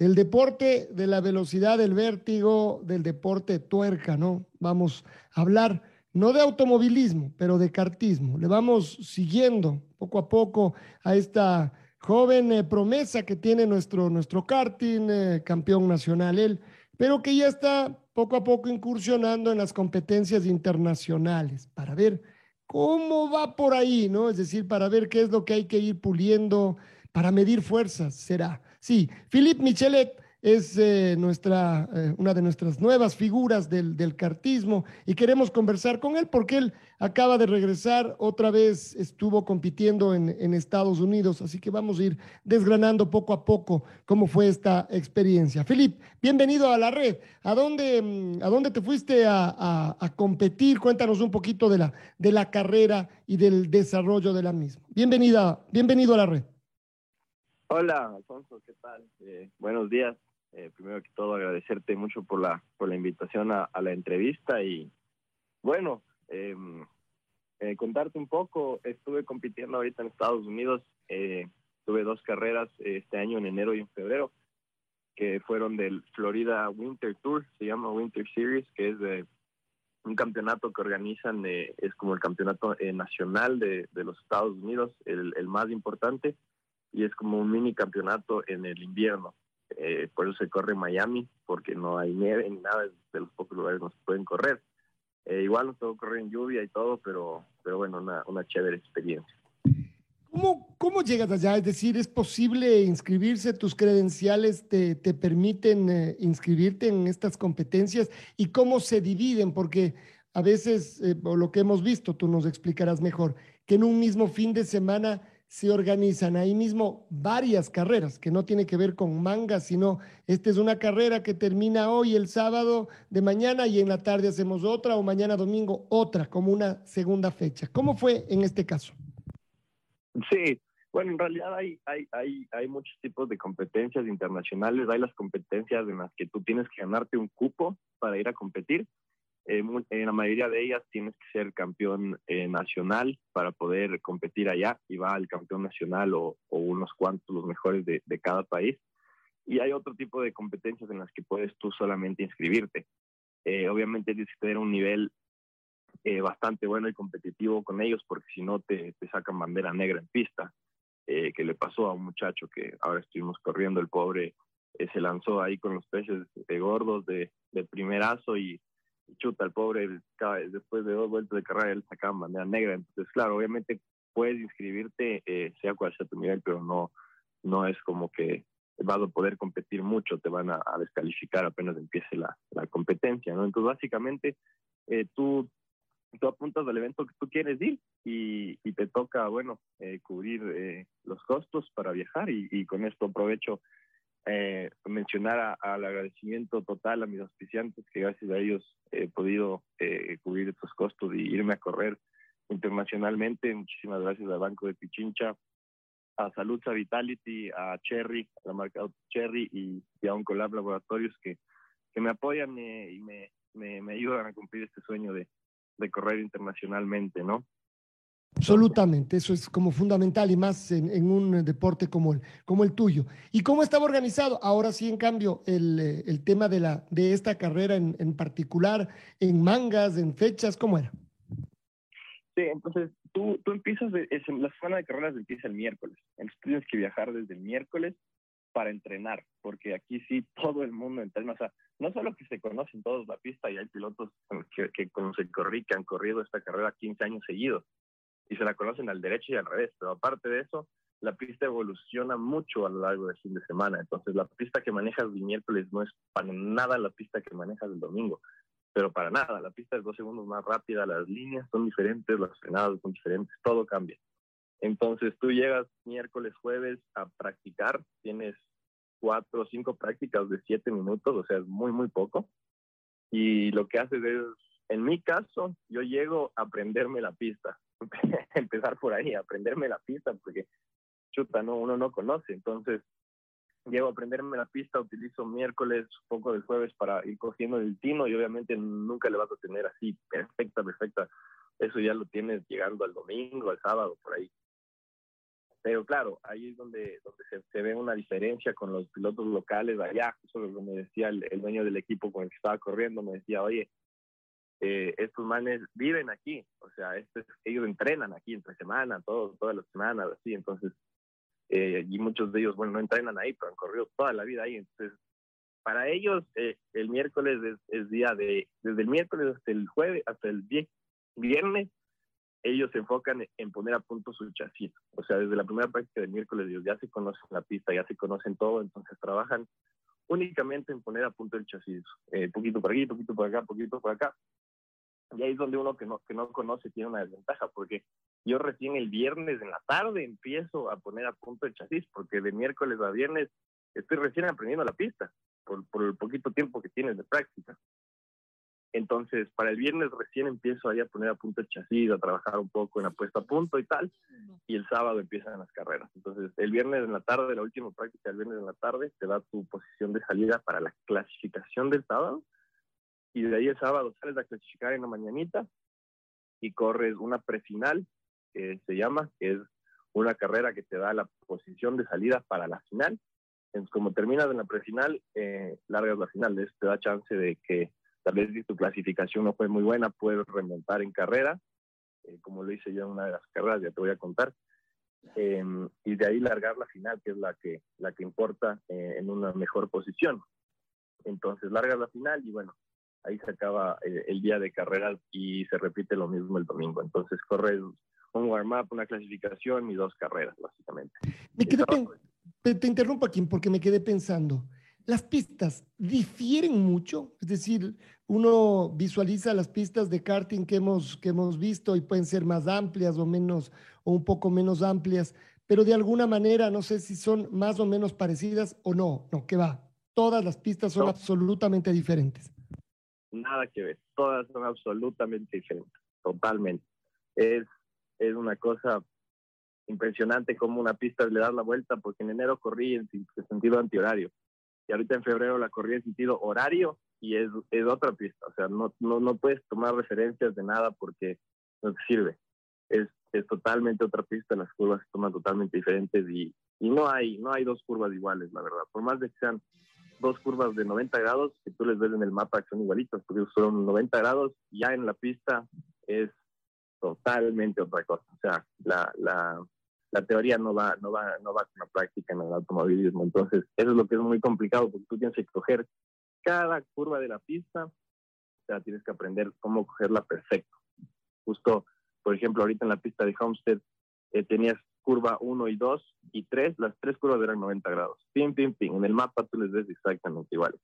del deporte de la velocidad, del vértigo, del deporte tuerca, ¿no? Vamos a hablar no de automovilismo, pero de cartismo. Le vamos siguiendo poco a poco a esta joven eh, promesa que tiene nuestro, nuestro karting, eh, campeón nacional él, pero que ya está poco a poco incursionando en las competencias internacionales para ver cómo va por ahí, ¿no? Es decir, para ver qué es lo que hay que ir puliendo, para medir fuerzas, será. Sí, Philippe Michelet es eh, nuestra, eh, una de nuestras nuevas figuras del, del, cartismo y queremos conversar con él porque él acaba de regresar, otra vez estuvo compitiendo en, en, Estados Unidos, así que vamos a ir desgranando poco a poco cómo fue esta experiencia. Philippe, bienvenido a la red. ¿A dónde, mm, a dónde te fuiste a, a, a, competir? Cuéntanos un poquito de la, de la carrera y del desarrollo de la misma. Bienvenida, bienvenido a la red. Hola, Alfonso, ¿qué tal? Eh, buenos días. Eh, primero que todo, agradecerte mucho por la, por la invitación a, la entrevista y, bueno, em, eh, contarte un poco. Estuve compitiendo ahorita en Estados Unidos. tuve dos carreras este año, en enero y en febrero, que fueron del Florida Winter Tour, se llama Winter Series, que es de un campeonato que organizan, es como el campeonato nacional de, de, los Estados Unidos, el más importante y es como un mini campeonato en el invierno. Eh, por eso se corre en Miami, porque no hay nieve ni nada, es de los pocos lugares donde se pueden correr. Eh, igual nos tengo correr en lluvia y todo, pero, pero bueno, una, una chévere experiencia. ¿Cómo, ¿Cómo llegas allá? Es decir, ¿es posible inscribirse? ¿Tus credenciales te, te permiten eh, inscribirte en estas competencias? ¿Y cómo se dividen? Porque a veces, eh, por lo que hemos visto, tú nos explicarás mejor, que en un mismo fin de semana se organizan ahí mismo varias carreras, que no tiene que ver con mangas, sino esta es una carrera que termina hoy el sábado de mañana y en la tarde hacemos otra o mañana domingo otra, como una segunda fecha. ¿Cómo fue en este caso? Sí, bueno, en realidad hay, hay, hay, hay muchos tipos de competencias internacionales. Hay las competencias en las que tú tienes que ganarte un cupo para ir a competir en la mayoría de ellas tienes que ser campeón eh, nacional para poder competir allá y va al campeón nacional o, o unos cuantos los mejores de, de, cada país. Y hay otro tipo de competencias en las que puedes tú solamente inscribirte. Eh, obviamente tienes que tener un nivel eh, bastante bueno y competitivo con ellos porque si no te, te, sacan bandera negra en pista, eh, que le pasó a un muchacho que ahora estuvimos corriendo, el pobre se lanzó ahí con los peces gordos de, de primerazo y chuta, el pobre, después de dos vueltas de carrera, él sacaba bandera negra. Entonces, claro, obviamente puedes inscribirte, eh, sea cual sea tu nivel, pero no, no es como que vas a poder competir mucho, te van a, descalificar apenas empiece la, la, competencia, ¿no? Entonces, básicamente, eh, tú, tú apuntas al evento que tú quieres ir y, y te toca, bueno, eh, cubrir eh, los costos para viajar y, y con esto aprovecho eh, mencionar al agradecimiento total a mis auspiciantes, que gracias a ellos he podido eh, cubrir estos costos y irme a correr internacionalmente. Muchísimas gracias al Banco de Pichincha, a Saludza Vitality, a Cherry, a la marca Cherry y, y a Oncolab Laboratorios que, que me apoyan eh, y me, me, me, ayudan a cumplir este sueño de, de correr internacionalmente, ¿no? Absolutamente, eso es como fundamental y más en, en, un deporte como el, como el tuyo. ¿Y cómo estaba organizado? Ahora sí, en cambio, el, el tema de, la, de esta carrera en, en, particular, en mangas, en fechas, ¿cómo era? Sí, entonces tú, tú empiezas, de, es, la semana de carreras empieza el miércoles, entonces tienes que viajar desde el miércoles para entrenar, porque aquí sí todo el mundo entrena, o sea, no solo que se conocen todos la pista y hay pilotos que, que que que han corrido esta carrera 15 años seguidos, y se la conocen al derecho y al revés. Pero aparte de eso, la pista evoluciona mucho a lo largo del fin de semana. Entonces, la pista que manejas el miércoles no es para nada la pista que manejas el domingo, pero para nada. La pista es dos segundos más rápida, las líneas son diferentes, las frenadas son diferentes, todo cambia. Entonces, tú llegas miércoles, jueves a practicar, tienes cuatro o cinco prácticas de siete minutos, o sea, es muy, muy poco. Y lo que haces es, en mi caso, yo llego a aprenderme la pista, empezar por ahí, aprenderme la pista, porque chuta, no, uno no conoce. Entonces, llego a aprenderme la pista, utilizo miércoles, poco del jueves para ir cogiendo el tino y obviamente nunca le vas a tener así perfecta, perfecta. Eso ya lo tienes llegando al domingo, al sábado, por ahí. Pero claro, ahí es donde, donde se, ve una diferencia con los pilotos locales allá. Eso lo me decía el, dueño del equipo con el que estaba corriendo, me decía, oye, eh, estos manes viven aquí, o sea, ellos entrenan aquí entre semana, todo, todas las semanas, así, entonces eh, y muchos de ellos, bueno, no entrenan ahí, pero han corrido toda la vida ahí. Entonces, para ellos, eh, el miércoles es, día de, desde el miércoles hasta el jueves, hasta el viernes, ellos se enfocan en poner a punto su chasis. O sea, desde la primera práctica del miércoles, ellos ya se conocen la pista, ya se conocen todo, entonces trabajan únicamente en poner a punto el chasis. Eh, poquito por aquí, poquito por acá, poquito por acá. Y ahí es donde uno que no, que no conoce tiene una desventaja, porque yo recién el viernes en la tarde empiezo a poner a punto el chasis, porque de miércoles a viernes estoy recién aprendiendo la pista, por, por el poquito tiempo que tienes de práctica. Entonces, para el viernes recién empiezo ahí a poner a punto el chasis, a trabajar un poco en la puesta a punto y tal, y el sábado empiezan las carreras. Entonces, el viernes en la tarde, la última práctica del viernes en la tarde, te da tu posición de salida para la clasificación del sábado, y de ahí el sábado sales a clasificar en la mañanita y corres una prefinal, que se llama, que es una carrera que te da la posición de salida para la final. Entonces, como terminas en la prefinal, eh, largas la final. Eso te da chance de que tal vez si tu clasificación no fue muy buena, puedes remontar en carrera, eh, como lo hice yo en una de las carreras, ya te voy a contar. Em, y de ahí largar la final, que es la que, la que importa eh, en una mejor posición. Entonces, largas la final y bueno, ahí se acaba eh, el día de carreras y se repite lo mismo el domingo. Entonces corres un warm-up, una clasificación y dos carreras, básicamente. te interrumpo aquí porque me quedé pensando. ¿Las pistas difieren mucho? Es decir, uno visualiza las pistas de karting que hemos, que hemos visto y pueden ser más amplias o menos, o un poco menos amplias, pero de alguna manera no sé si son más o menos parecidas o no. No, que va. Todas las pistas son absolutamente diferentes nada que ver, todas son absolutamente diferentes, totalmente. Es, es una cosa impresionante como una pista le da la vuelta, porque en enero corrí en, sentido antihorario y ahorita en febrero la corrí en sentido horario y es, es otra pista, o sea, no, no, no puedes tomar referencias de nada porque no te sirve. Es, es totalmente otra pista, las curvas se toman totalmente diferentes y, y no hay no hay dos curvas iguales, la verdad. Por más de que sean dos curvas de 90 grados que tú les ves en el mapa que son igualitas, porque son 90 grados, ya en la pista es totalmente otra cosa. O sea, la, la, la teoría no va, no, va, no va con la práctica en el automovilismo. Entonces, eso es lo que es muy complicado, porque tú tienes que coger cada curva de la pista, o sea, tienes que aprender cómo cogerla perfecto. Justo, por ejemplo, ahorita en la pista de Homestead, eh, tenías curva 1 y 2 y 3, las tres curvas eran 90 grados. Pim, pim, pim. En el mapa tú les ves exactamente iguales.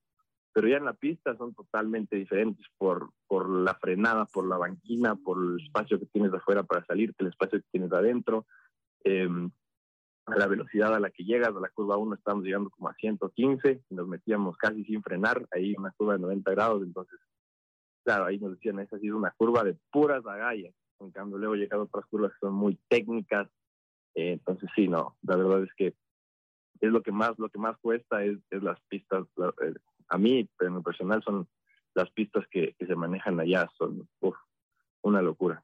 Pero ya en la pista son totalmente diferentes por, por la frenada, por la banquina, por el espacio que tienes afuera para salir, el espacio que tienes adentro, a la velocidad a la que llegas. A la curva 1 estamos llegando como a 115 y nos metíamos casi sin frenar, ahí una curva de 90 grados. Entonces, claro, ahí nos decían, esa sí es una curva de puras agallas. En cambio, luego llegan otras curvas que son muy técnicas, eh, entonces sí, no, la verdad es que es lo que más, lo que más cuesta es, las pistas, eh, a mí, en lo personal son las pistas que, se manejan allá, son una locura.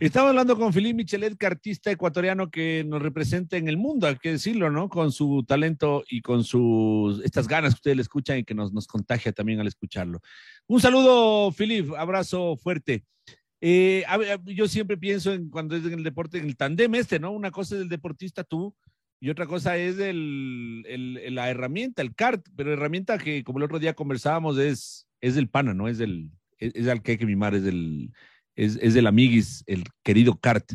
Estaba hablando con Felipe Michelet, artista ecuatoriano que nos representa en el mundo, hay que decirlo, ¿no? Con su talento y con sus estas ganas que ustedes le escuchan y que nos, nos contagia también al escucharlo. Un saludo, Felipe, abrazo fuerte. Eh, yo siempre pienso en cuando es en el deporte, en el tandem este, ¿no? Una cosa es el deportista tú y otra cosa es el, la herramienta, el kart, pero herramienta que como el otro día conversábamos es, es del pana, ¿no? Es del, es, al que hay que mimar, es del, es, es del amiguis, el querido kart.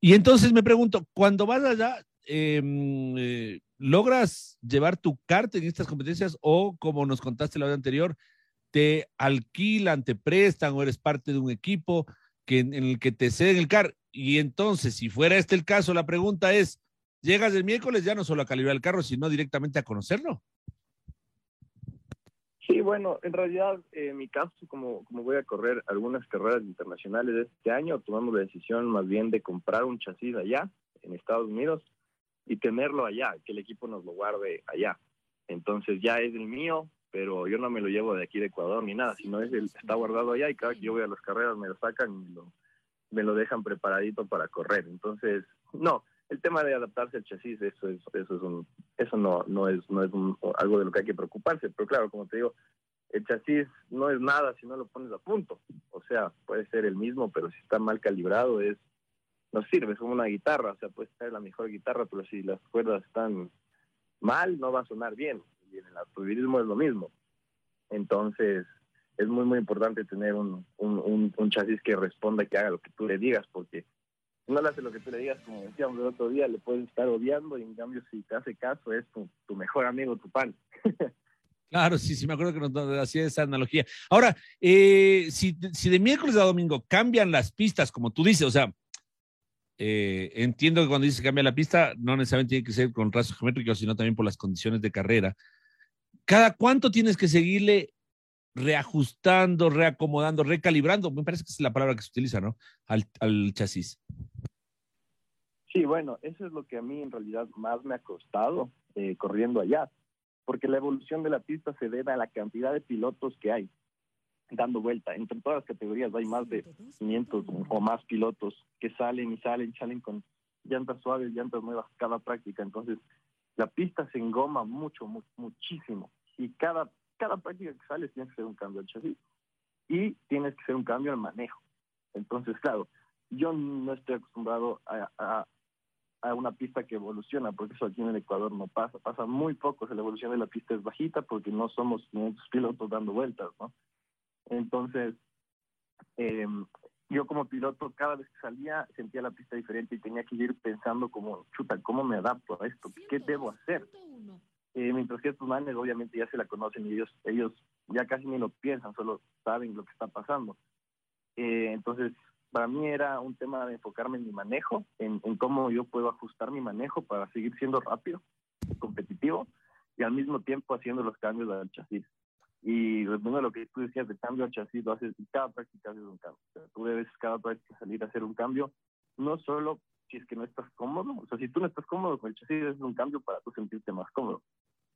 Y entonces me pregunto, cuando vas allá, em, eh, logras llevar tu carta en estas competencias o, como nos contaste la vez anterior, te alquilan, te prestan o eres parte de un equipo que, en el que te ceden el car. Y entonces, si fuera este el caso, la pregunta es, llegas el miércoles ya no solo a calibrar el carro, sino directamente a conocerlo. Sí, bueno, en realidad, en mi caso, como, como voy a correr algunas carreras internacionales este año, tomamos la decisión más bien de comprar un chasis allá, en Estados Unidos, y tenerlo allá, que el equipo nos lo guarde allá. Entonces ya es el mío, pero yo no me lo llevo de aquí de Ecuador ni nada, sino es el, está guardado allá y cada que yo voy a las carreras me lo sacan y me lo, me lo dejan preparadito para correr. Entonces, no, el tema de adaptarse al chasis, eso es, eso es un, eso no, no es, no es algo de lo que hay que preocuparse, pero claro, como te digo, el chasis no es nada si no lo pones a punto. O sea, puede ser el mismo, pero si está mal calibrado es, no sirve, es como una guitarra, o sea, puede ser la mejor guitarra, pero si las cuerdas están mal, no va a sonar bien. Y en el automovilismo es lo mismo. Entonces, es muy, muy importante tener un, un, un chasis que responda, que haga lo que tú le digas, porque no le hace lo que tú le digas, como decíamos el otro día, le puedes estar odiando y en cambio si te hace caso es tu, mejor amigo, tu pan. Claro, sí, sí, me acuerdo que nos hacía esa analogía. Ahora, eh, si, si, de miércoles a domingo cambian las pistas, como tú dices, o sea, eh, entiendo que cuando dices cambia la pista, no necesariamente tiene que ser con rastros geométricos, sino también por las condiciones de carrera. ¿Cada cuánto tienes que seguirle reajustando, reacomodando, recalibrando? Me parece que es la palabra que se utiliza, ¿no? Al, chasis. Sí, bueno, eso es lo que a mí en realidad más me ha costado eh, corriendo allá, porque la evolución de la pista se debe a la cantidad de pilotos que hay dando vuelta. Entre todas las categorías hay más de 500 o más pilotos que salen y salen, salen con llantas suaves, llantas nuevas cada práctica. Entonces, la pista se engoma mucho, muchísimo. Y cada, cada práctica que sales tienes que hacer un cambio al chasis. Y tienes que hacer un cambio al manejo. Entonces, claro, yo no estoy acostumbrado a, a una pista que evoluciona, porque eso aquí en el Ecuador no pasa, pasa muy poco, la evolución de la pista es bajita porque no somos 500 pilotos dando vueltas, ¿no? Entonces, eh, yo como piloto cada vez que salía sentía la pista diferente y tenía que ir pensando como, chuta, ¿cómo me adapto a esto? ¿Qué debo hacer? Eh, mientras que estos manes obviamente ya se la conocen y ellos, ellos ya casi ni lo piensan, solo saben lo que está pasando. Eh, entonces, para mí era un tema de enfocarme en mi manejo, en, cómo yo puedo ajustar mi manejo para seguir siendo rápido, competitivo y al mismo tiempo haciendo los cambios del chasis. Y a lo que tú decías de cambio al chasis, lo haces cada práctica haces un cambio. tú debes cada práctica salir a hacer un cambio, no solo si es que no estás cómodo, o sea, si tú no estás cómodo con el chasis, es un cambio para tú sentirte más cómodo.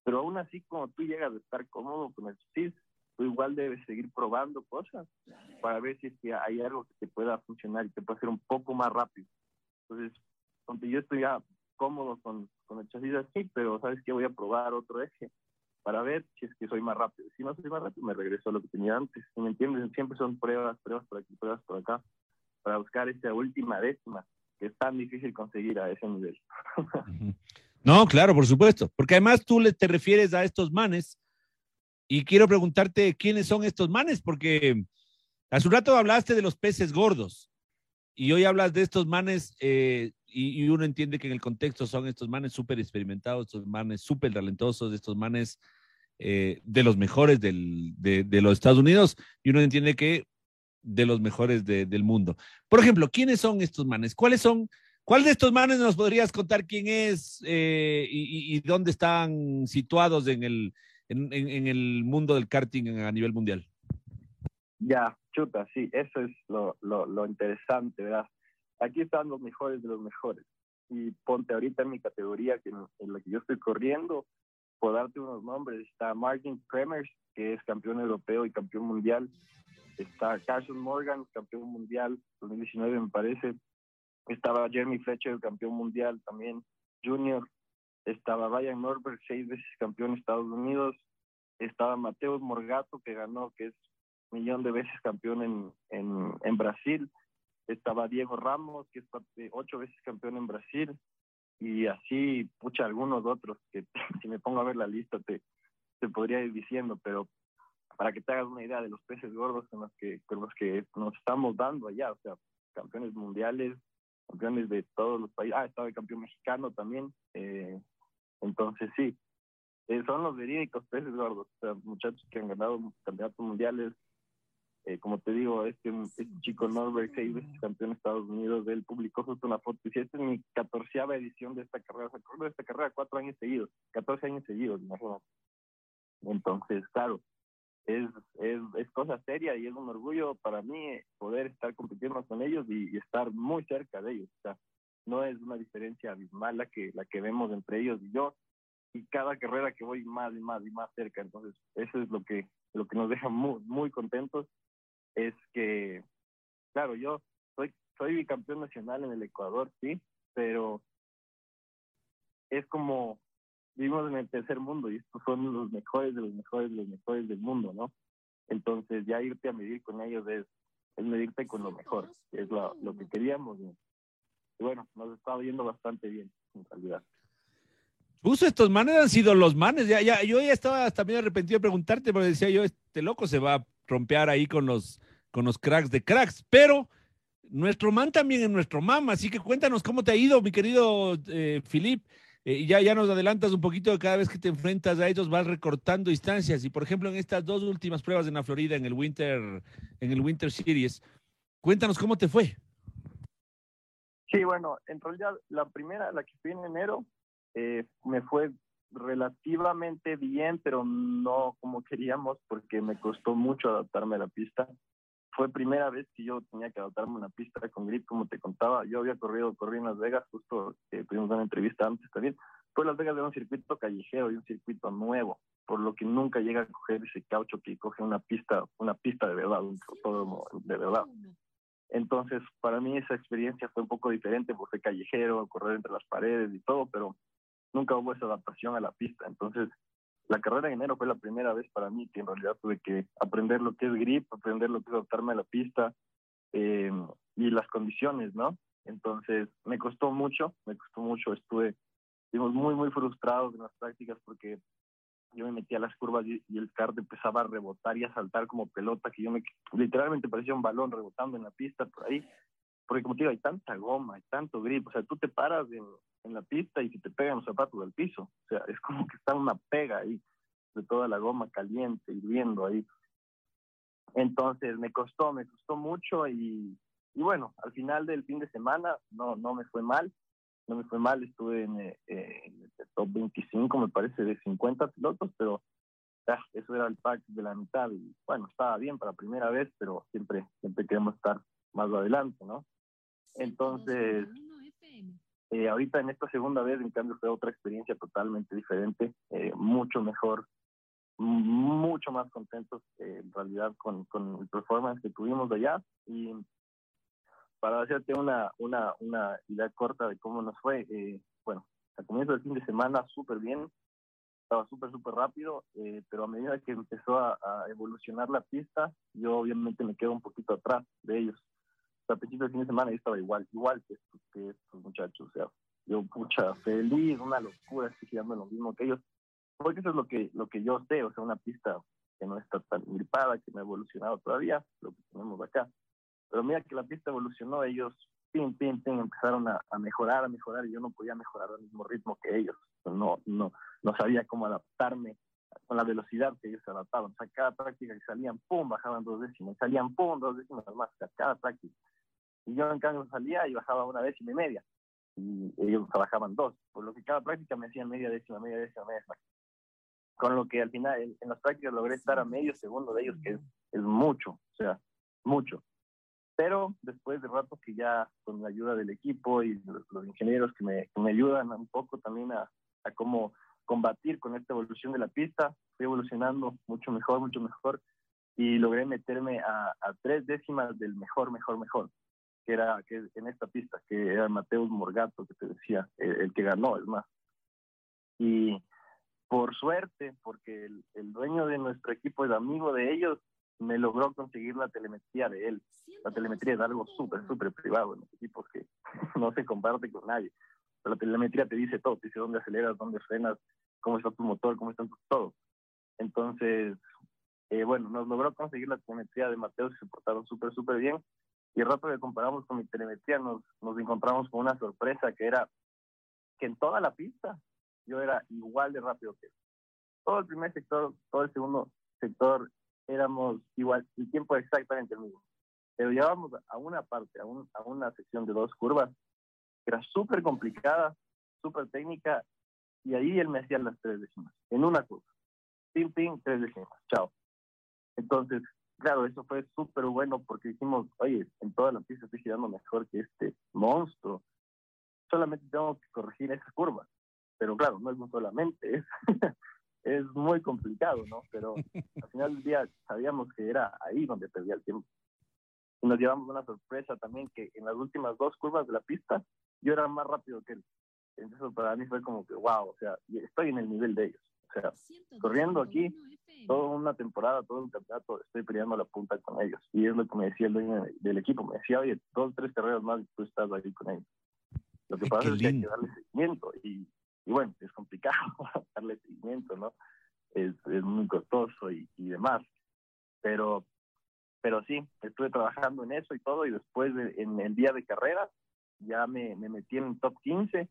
Pero aún así, como tú llegas a estar cómodo con el chasis, tú igual debes seguir probando cosas para ver si es que hay algo que te pueda funcionar y te pueda hacer un poco más rápido. Entonces, aunque yo estoy ya cómodo con, con el chasis así, pero sabes que voy a probar otro eje para ver si es que soy más rápido. Si no soy más rápido, me regreso a lo que tenía antes. ¿Me entiendes? Siempre son pruebas, pruebas por aquí, pruebas por acá, para buscar esa última décima que es tan difícil conseguir a ese nivel. No, claro, por supuesto, porque además tú le te refieres a estos manes y quiero preguntarte quiénes son estos manes, porque hace un rato hablaste de los peces gordos y hoy hablas de estos manes eh, y, uno entiende que en el contexto son estos manes súper experimentados, estos manes súper talentosos, estos manes eh, de los mejores del, de, los Estados Unidos y uno entiende que de los mejores de, del mundo. Por ejemplo, ¿quiénes son estos manes? ¿Cuáles son? ¿Cuál de estos manes nos podrías contar quién es eh, y, y, dónde están situados en el, en, en, el mundo del karting a nivel mundial? Ya, chuta, sí, eso es lo, lo, lo interesante, ¿verdad? Aquí están los mejores de los mejores. Y ponte ahorita en mi categoría, que en, la que yo estoy corriendo, por darte unos nombres, está Martin Kremers, que es campeón europeo y campeón mundial. Está Carson Morgan, campeón mundial 2019 me parece. Estaba Jeremy Fletcher, campeón mundial también, junior. Estaba Ryan Norbert, seis veces campeón de Estados Unidos, estaba Mateo Morgato, que ganó, que es millón de veces campeón en, en, en Brasil, estaba Diego Ramos, que es ocho veces campeón en Brasil, y así, pucha, algunos otros, que si me pongo a ver la lista te, te podría ir diciendo, pero para que te hagas una idea de los peces gordos con los que, con los que nos estamos dando allá, o sea, campeones mundiales, campeones de todos los países. Ah, estaba el campeón mexicano también. Eh, entonces, sí, eh, son los verídicos peces gordos, o sea, muchachos que han ganado campeonatos mundiales. Eh, como te digo, este, este chico Norbert veces campeón de Estados Unidos, él publicó justo una foto y dice, esta es mi catorceava edición de esta carrera, se acuerdo de esta carrera cuatro años seguidos, catorce años seguidos, imagínate. Entonces, claro, es, es, es, cosa seria y es un orgullo para mí poder estar compitiendo con ellos y, estar muy cerca de ellos. O sea, no es una diferencia abismal la que, la que vemos entre ellos y yo. Y cada carrera que voy más y más y más cerca. Entonces, eso es lo que, lo que nos deja muy, muy contentos. Es que, claro, yo soy, soy bicampeón nacional en el Ecuador, sí, pero es como vivimos en el tercer mundo y estos son los mejores de los mejores de los mejores del mundo, ¿no? Entonces ya irte a medir con ellos es, es medirte con lo mejor, es lo, lo que queríamos. Y bueno, nos está yendo bastante bien, en realidad. Puso estos manes han sido los manes. Ya, ya, yo ya estaba hasta medio arrepentido de preguntarte, porque decía yo, este loco se va a rompear ahí con los, con los cracks de cracks, pero nuestro man también es nuestro mam, así que cuéntanos cómo te ha ido, mi querido eh, Filip. Eh, ya, ya nos adelantas un poquito, cada vez que te enfrentas a ellos vas recortando distancias y por ejemplo en estas dos últimas pruebas en la Florida, en el Winter, en el Winter Series, cuéntanos cómo te fue. Sí, bueno, en realidad la primera, la que fui en enero, eh, me fue relativamente bien, pero no como queríamos porque me costó mucho adaptarme a la pista fue primera vez que yo tenía que adaptarme a una pista con grip, como te contaba. Yo había corrido, corrí en Las Vegas, justo eh, tuvimos una entrevista antes también. Fue Las Vegas de un circuito callejero y un circuito nuevo, por lo que nunca llega a coger ese caucho que coge una pista, una pista de verdad, un autódromo de verdad. Entonces, para mí esa experiencia fue un poco diferente, porque fue callejero, correr entre las paredes y todo, pero nunca hubo esa adaptación a la pista. Entonces, la carrera en enero fue la primera vez para mí que en realidad tuve que aprender lo que es grip, aprender lo que es adaptarme a la pista eh, y las condiciones, ¿no? Entonces me costó mucho, me costó mucho, estuve, estuvimos muy, muy frustrados en las prácticas porque yo me metía a las curvas y, y, el kart empezaba a rebotar y a saltar como pelota, que yo me literalmente parecía un balón rebotando en la pista por ahí, porque como te digo, hay tanta goma, hay tanto grip, o sea, tú te paras en, la pista y si te pegan los zapatos del piso. O sea, es como que está una pega ahí de toda la goma caliente, hirviendo ahí. Entonces me costó, me costó mucho y, y bueno, al final del fin de semana no, no me fue mal, no me fue mal, estuve en, eh, el top 25 me parece de 50 pilotos, pero ah, eso era el pack de la mitad y bueno, estaba bien para primera vez, pero siempre, siempre queremos estar más adelante, ¿no? Entonces, eh, ahorita en esta segunda vez, en cambio, fue otra experiencia totalmente diferente, eh, mucho mejor, mucho más contentos eh, en realidad con, con el performance que tuvimos de allá. Y para hacerte una, una, una idea corta de cómo nos fue, eh, bueno, al comienzo del fin de semana súper bien, estaba súper, súper rápido, eh, pero a medida que empezó a, a, evolucionar la pista, yo obviamente me quedo un poquito atrás de ellos a principios del fin de semana yo estaba igual, igual que estos, que estos muchachos, o sea, yo pucha, feliz, una locura, estoy girando lo mismo que ellos, porque eso es lo que, lo que yo sé, o sea, una pista que no está tan gripada, que no ha evolucionado todavía, lo que tenemos acá. Pero mira que la pista evolucionó, ellos, pin, pin, pin, empezaron a, a mejorar, a mejorar, y yo no podía mejorar al mismo ritmo que ellos, no, no, no sabía cómo adaptarme con la velocidad que ellos se adaptaban. O sea, cada práctica que salían, pum, bajaban dos décimas, salían, pum, dos décimas más, cada práctica. Y yo en cambio salía y bajaba una décima y media. Y ellos bajaban dos. Por lo que cada práctica me hacían media décima, media décima, media décima. Con lo que al final en las prácticas logré estar a medio segundo de ellos, que es, es mucho, o sea, mucho. Pero después de rato que ya con la ayuda del equipo y los, los ingenieros que me, que me, ayudan un poco también a, a cómo combatir con esta evolución de la pista, fui evolucionando mucho mejor, mucho mejor y logré meterme a, a tres décimas del mejor, mejor, mejor que era que en esta pista, que era Mateus Morgato, que te decía, el, que ganó, es más. Y por suerte, porque el, el, dueño de nuestro equipo es amigo de ellos, me logró conseguir la telemetría de él. La telemetría es algo súper, súper privado en los equipos que no se comparte con nadie. La telemetría te dice todo, te dice dónde aceleras, dónde frenas, cómo está tu motor, cómo está todo. Entonces, eh, bueno, nos logró conseguir la telemetría de Mateus y se portaron súper, súper bien Y el rato que comparamos con mi telemetría nos, nos encontramos con una sorpresa que era que en toda la pista yo era igual de rápido que él. Todo el primer sector, todo el segundo sector éramos igual, el tiempo exactamente el mismo. Pero llevábamos a una parte, a, un, a una sección de dos curvas, que era súper complicada, súper técnica, y ahí él me hacía las tres décimas, en una curva. Pim, pim, tres décimas, chao. Entonces, claro, eso fue súper bueno porque dijimos, oye, en toda la pista estoy girando mejor que este monstruo. Solamente tengo que corregir esa curva. Pero claro, no es solamente, es, es muy complicado, ¿no? Pero al final del día sabíamos que era ahí donde perdía el tiempo. Y nos llevamos una sorpresa también que en las últimas dos curvas de la pista yo era más rápido que él. Entonces para mí fue como que, wow, o sea, estoy en el nivel de ellos. O sea, corriendo aquí toda una temporada, todo un campeonato, estoy peleando la punta con ellos. Y es lo que me decía el dueño del equipo. Me decía, oye, dos, tres carreras más y tú estás ahí con ellos. Lo que pasa es que hay que darle seguimiento. Y, y bueno, es complicado darle seguimiento, ¿no? Es, es muy costoso y, y demás. Pero, pero sí, estuve trabajando en eso y todo. Y después, de, en el día de carrera, ya me, me metí en el top 15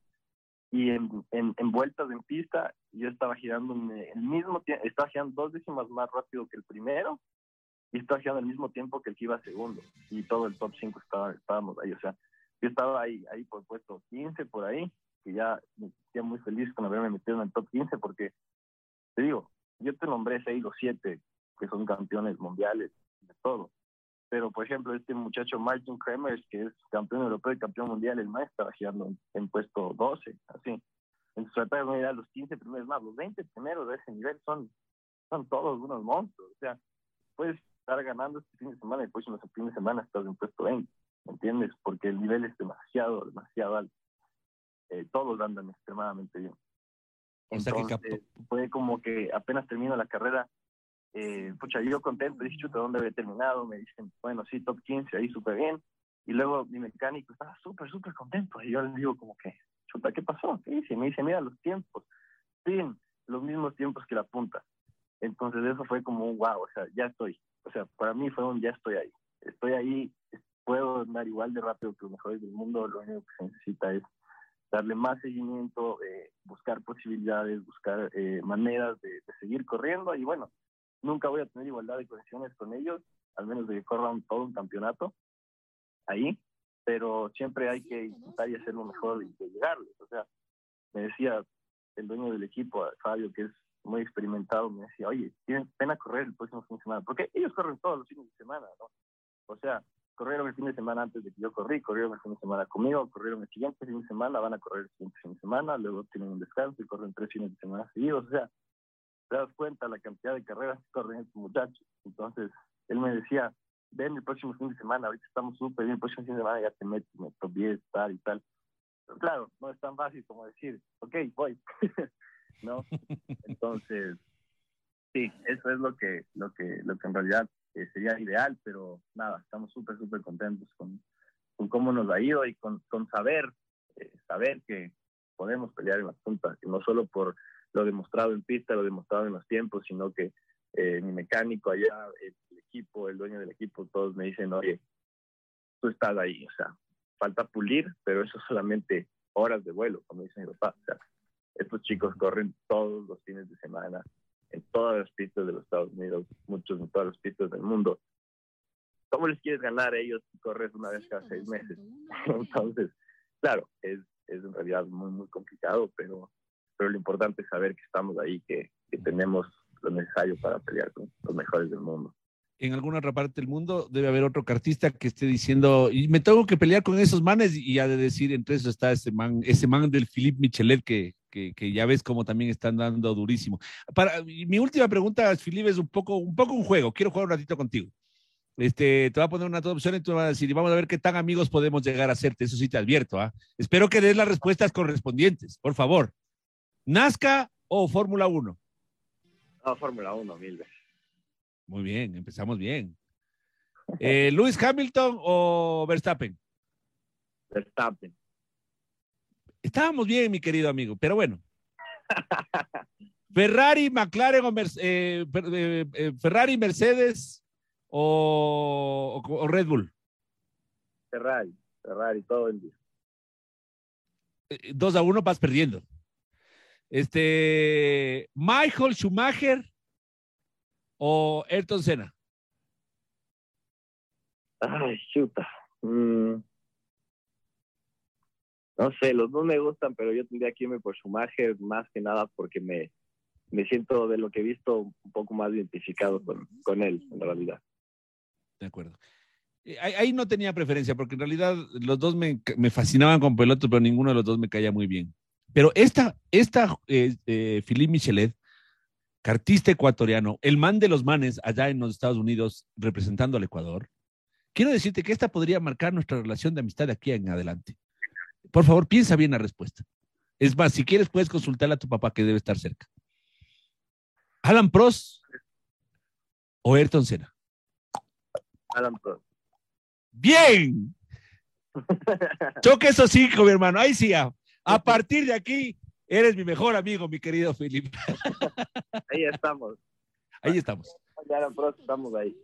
y en, en, en, vueltas en pista yo estaba girando en el mismo tiempo, estaba girando dos décimas más rápido que el primero y estaba girando al mismo tiempo que el que iba segundo y todo el top 5 estaba, estábamos ahí, o sea, yo estaba ahí, ahí por puesto 15 por ahí, que ya me sentía muy feliz con haberme metido en el top 15 porque, te digo, yo te nombré 6 o 7 que son campeones mundiales de todo, pero por ejemplo este muchacho Martin Kremers, que es campeón europeo y campeón mundial, el maestro estaba girando en, en, puesto 12, así. Entonces tratar de mirar los 15 primeros más, los 20 primeros de ese nivel son, son todos unos monstruos, o sea, puedes estar ganando este fin de semana y el próximo fin de semana estás en puesto 20, ¿entiendes? Porque el nivel es demasiado, demasiado alto. Eh, todos andan extremadamente bien. Entonces, fue como que apenas termino la carrera, eh, pucha, yo contento, dije, chuta, ¿dónde había terminado? Me dicen, bueno, sí, top 15, ahí súper bien. Y luego mi mecánico estaba súper, súper contento. Y yo le digo como que, chuta, ¿qué pasó? ¿Qué dice? Me dice, mira, los tiempos. Sí, los mismos tiempos que la punta. Entonces eso fue como un wow, o sea, ya estoy. O sea, para mí fue un ya estoy ahí. Estoy ahí, puedo andar igual de rápido que los mejores del mundo. Lo único que se necesita es darle más seguimiento, eh, buscar posibilidades, buscar eh, maneras de, de seguir corriendo. Y bueno, nunca voy a tener igualdad de condiciones con ellos, al menos de que corran todo un campeonato ahí, pero siempre hay que intentar y hacer lo mejor y de llegarles. O sea, me decía el dueño del equipo, Fabio, que es muy experimentado, me decía, oye, tienen pena correr el próximo fin de semana, porque ellos corren todos los fines de semana, ¿no? O sea, corrieron el fin de semana antes de que yo corrí, corrieron el fin de semana conmigo, corrieron el siguiente fin de semana, van a correr el siguiente fin de semana, luego tienen un descanso y corren tres fines de semana seguidos, o sea, te das cuenta la cantidad de carreras que corren estos muchachos. Entonces, él me decía, ven el próximo fin de semana, ahorita estamos súper bien, el próximo fin de semana ya te metes, me top 10, tal y tal. Pero claro, no es tan fácil como decir, ok, voy. ¿No? Entonces, sí, eso es lo que, lo que, lo que en realidad eh, sería ideal, pero nada, estamos súper, súper contentos con, con cómo nos ha ido y con, con saber, eh, saber que podemos pelear en las puntas, y no solo por lo demostrado en pista, lo demostrado en los tiempos, sino que eh, mi mecánico allá, el, el, equipo, el dueño del equipo, todos me dicen, oye, tú estás ahí, o sea, falta pulir, pero eso solamente horas de vuelo, como dice mi papá. O sea, estos chicos corren todos los fines de semana en todas las pistas de los Estados Unidos, muchos en todas las pistas del mundo. ¿Cómo les quieres ganar a ellos si corres una vez cada seis meses? Entonces, claro, es, es en realidad muy, muy complicado, pero pero lo importante es saber que estamos ahí, que, que tenemos lo necesario para pelear con los mejores del mundo en alguna otra parte del mundo debe haber otro cartista que esté diciendo, y me tengo que pelear con esos manes, y ha de decir, entre eso está ese man, ese man del Philippe Michelet, que, que, que, ya ves como también están dando durísimo. Para, mi última pregunta, Philippe, es un poco, un poco un juego, quiero jugar un ratito contigo. Este, te voy a poner una opción y tú vas a decir, y vamos a ver qué tan amigos podemos llegar a hacerte, eso sí te advierto. ¿ah? Espero que des las respuestas correspondientes, por favor. ¿Nazca o Fórmula 1? No, Fórmula 1, mil veces. Muy bien, empezamos bien. Eh, ¿Lewis Hamilton o Verstappen? Verstappen. Estábamos bien, mi querido amigo, pero bueno. Ferrari, McLaren o eh, eh, Ferrari, Mercedes o, o, Red Bull. Ferrari, Ferrari todo el día. 2 a 1 vas perdiendo. Este, Michael Schumacher o Ayrton Senna. Ay, chuta. Mm. No sé, los dos me gustan, pero yo tendría que irme por Schumacher más que nada porque me, me siento de lo que he visto un poco más identificado con, con él, en realidad. De acuerdo. Eh, Ahí, ahí no tenía preferencia, porque en realidad los dos me, me fascinaban con pelotas, pero ninguno de los dos me caía muy bien. Pero esta, esta eh, eh, Philippe Michelet, cartista ecuatoriano, el man de los manes allá en los Estados Unidos representando al Ecuador, quiero decirte que esta podría marcar nuestra relación de amistad de aquí en adelante. Por favor, piensa bien la respuesta. Es más, si quieres, puedes consultarle a tu papá que debe estar cerca. Alan Prost o Ayrton Senna. Alan Prost. Bien. Choque esos cinco, mi hermano. Ahí sí, a, a partir de aquí, eres mi mejor amigo, mi querido Felipe. Ahí estamos. Ahí estamos. Alan Prost, estamos ahí.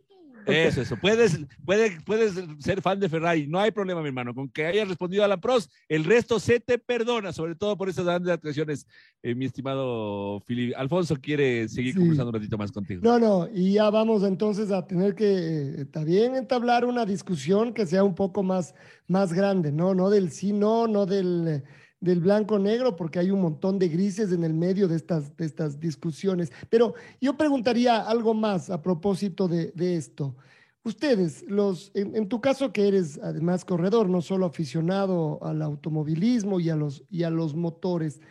Eso, eso. Puedes, puedes, puedes ser fan de Ferrari. No hay problema, mi hermano. Con que hayas respondido a la pros, el resto se te perdona, sobre todo por esas grandes actuaciones, eh, mi estimado Filipe. Alfonso quiere seguir Sí. conversando un ratito más contigo. No, no, y ya vamos entonces a tener que eh, también entablar una discusión que sea un poco más, más grande, ¿no? No del sí, no, no del, eh, del blanco-negro, porque hay un montón de grises en el medio de estas, de estas discusiones. Pero yo preguntaría algo más a propósito de, esto. Ustedes, los, en, en tu caso que eres además corredor, no solo aficionado al automovilismo y a los, y a los motores,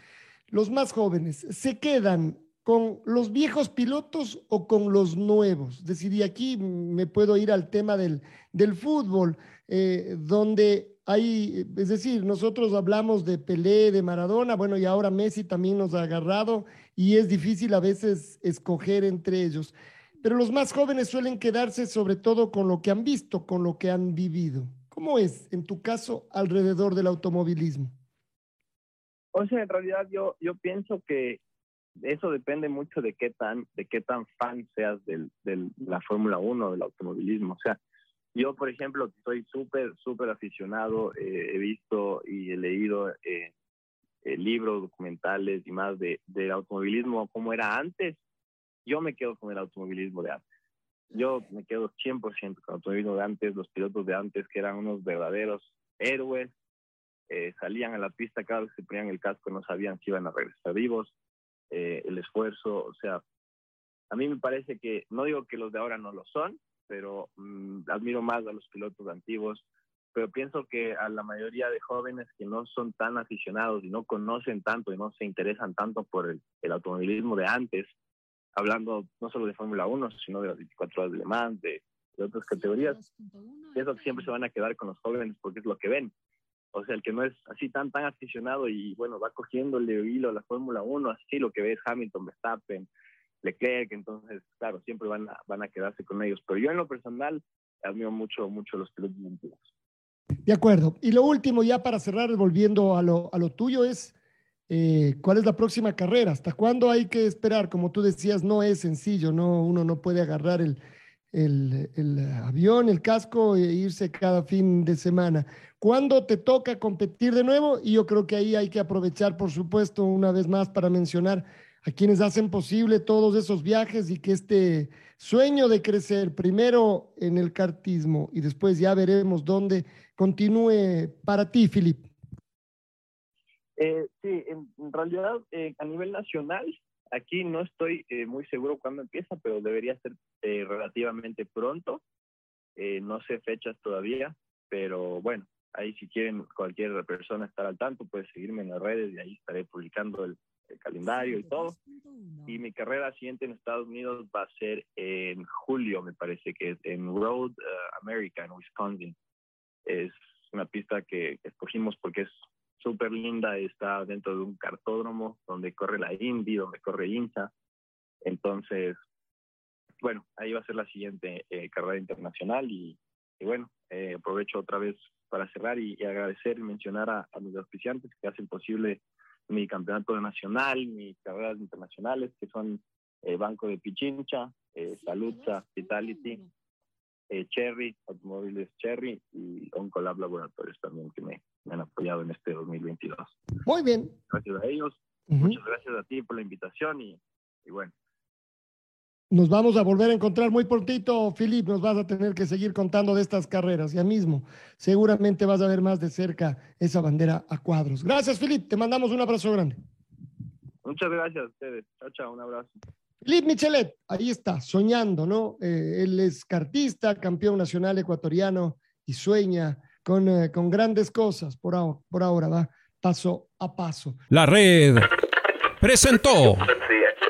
los más jóvenes, ¿se quedan con los viejos pilotos o con los nuevos? Es decir, y aquí me puedo ir al tema del, del fútbol, eh, donde hay, es decir, nosotros hablamos de Pelé, de Maradona, bueno, y ahora Messi también nos ha agarrado y es difícil a veces escoger entre ellos. Pero los más jóvenes suelen quedarse sobre todo con lo que han visto, con lo que han vivido. ¿Cómo es, en tu caso, alrededor del automovilismo? O sea, en realidad yo, yo pienso que eso depende mucho de qué tan, de qué tan fan seas del, del- de la Fórmula 1, del automovilismo. O sea, yo, por ejemplo, soy súper, súper aficionado, eh, he visto y he leído eh, eh, libros, documentales y más de, del automovilismo como era antes. Yo me quedo con el automovilismo de antes. Yo me quedo 100% con el automovilismo de antes, los pilotos de antes que eran unos verdaderos héroes, salían a la pista cada vez que se ponían el casco, no sabían si iban a regresar vivos, el esfuerzo, o sea, a mí me parece que, no digo que los de ahora no lo son, pero mm, admiro más a los pilotos antiguos, pero pienso que a la mayoría de jóvenes que no son tan aficionados y no conocen tanto y no se interesan tanto por el, el automovilismo de antes, hablando no solo de Fórmula 1, sino de las 24 horas de Le Mans, de, de otras categorías, pienso que siempre se van a quedar con los jóvenes porque es lo que ven. O sea, el que no es así tan tan aficionado y bueno, va cogiéndole hilo a la Fórmula 1, así lo que ve es Hamilton, Verstappen, Leclerc, entonces, claro, siempre van a, van a quedarse con ellos. Pero yo en lo personal admiro mucho, mucho los pilotos antiguos. De acuerdo. Y lo último, ya para cerrar, volviendo a lo, a lo tuyo, es eh, cuál es la próxima carrera, hasta cuándo hay que esperar. Como tú decías, no es sencillo, no, uno no puede agarrar el, el, el avión, el casco e irse cada fin de semana. ¿Cuándo te toca competir de nuevo? Y yo creo que ahí hay que aprovechar, por supuesto, una vez más para mencionar a quienes hacen posible todos esos viajes y que este sueño de crecer primero en el cartismo y después ya veremos dónde continúe para ti, Filip. Eh, sí, en, realidad eh, a nivel nacional, aquí no estoy eh, muy seguro cuándo empieza, pero debería ser eh, relativamente pronto. Eh, no sé fechas todavía, pero bueno, ahí si quieren cualquier persona estar al tanto, puede seguirme en las redes y ahí estaré publicando el, el calendario y todo. Y mi carrera siguiente en Estados Unidos va a ser en julio, me parece que es en Road eh, America, en Wisconsin. Es una pista que, que escogimos porque es súper linda, está dentro de un cartódromo donde corre la Indy, donde corre INSA. Entonces, bueno, ahí va a ser la siguiente eh, carrera internacional y, y bueno, eh, aprovecho otra vez para cerrar y, y agradecer y mencionar a, a mis auspiciantes que hacen posible mi campeonato nacional, mis carreras internacionales, que son eh, Banco de Pichincha, eh, Saludza, Vitality, eh, Cherry, Automóviles Cherry y Oncolab Laboratorios también que me, me, han apoyado en este 2022. Muy bien. Gracias a ellos. Uh -huh. Muchas gracias a ti por la invitación y, y bueno, nos vamos a volver a encontrar muy prontito, Filip. Nos vas a tener que seguir contando de estas carreras. Ya mismo, seguramente vas a ver más de cerca esa bandera a cuadros. Gracias, Filip. Te mandamos un abrazo grande. Muchas gracias a ustedes. Chao, chao. Un abrazo. Filip Michelet, ahí está, soñando, ¿no? Eh, él es cartista, campeón nacional ecuatoriano y sueña con, eh, con grandes cosas. Por ahora, por ahora va paso a paso. La red presentó.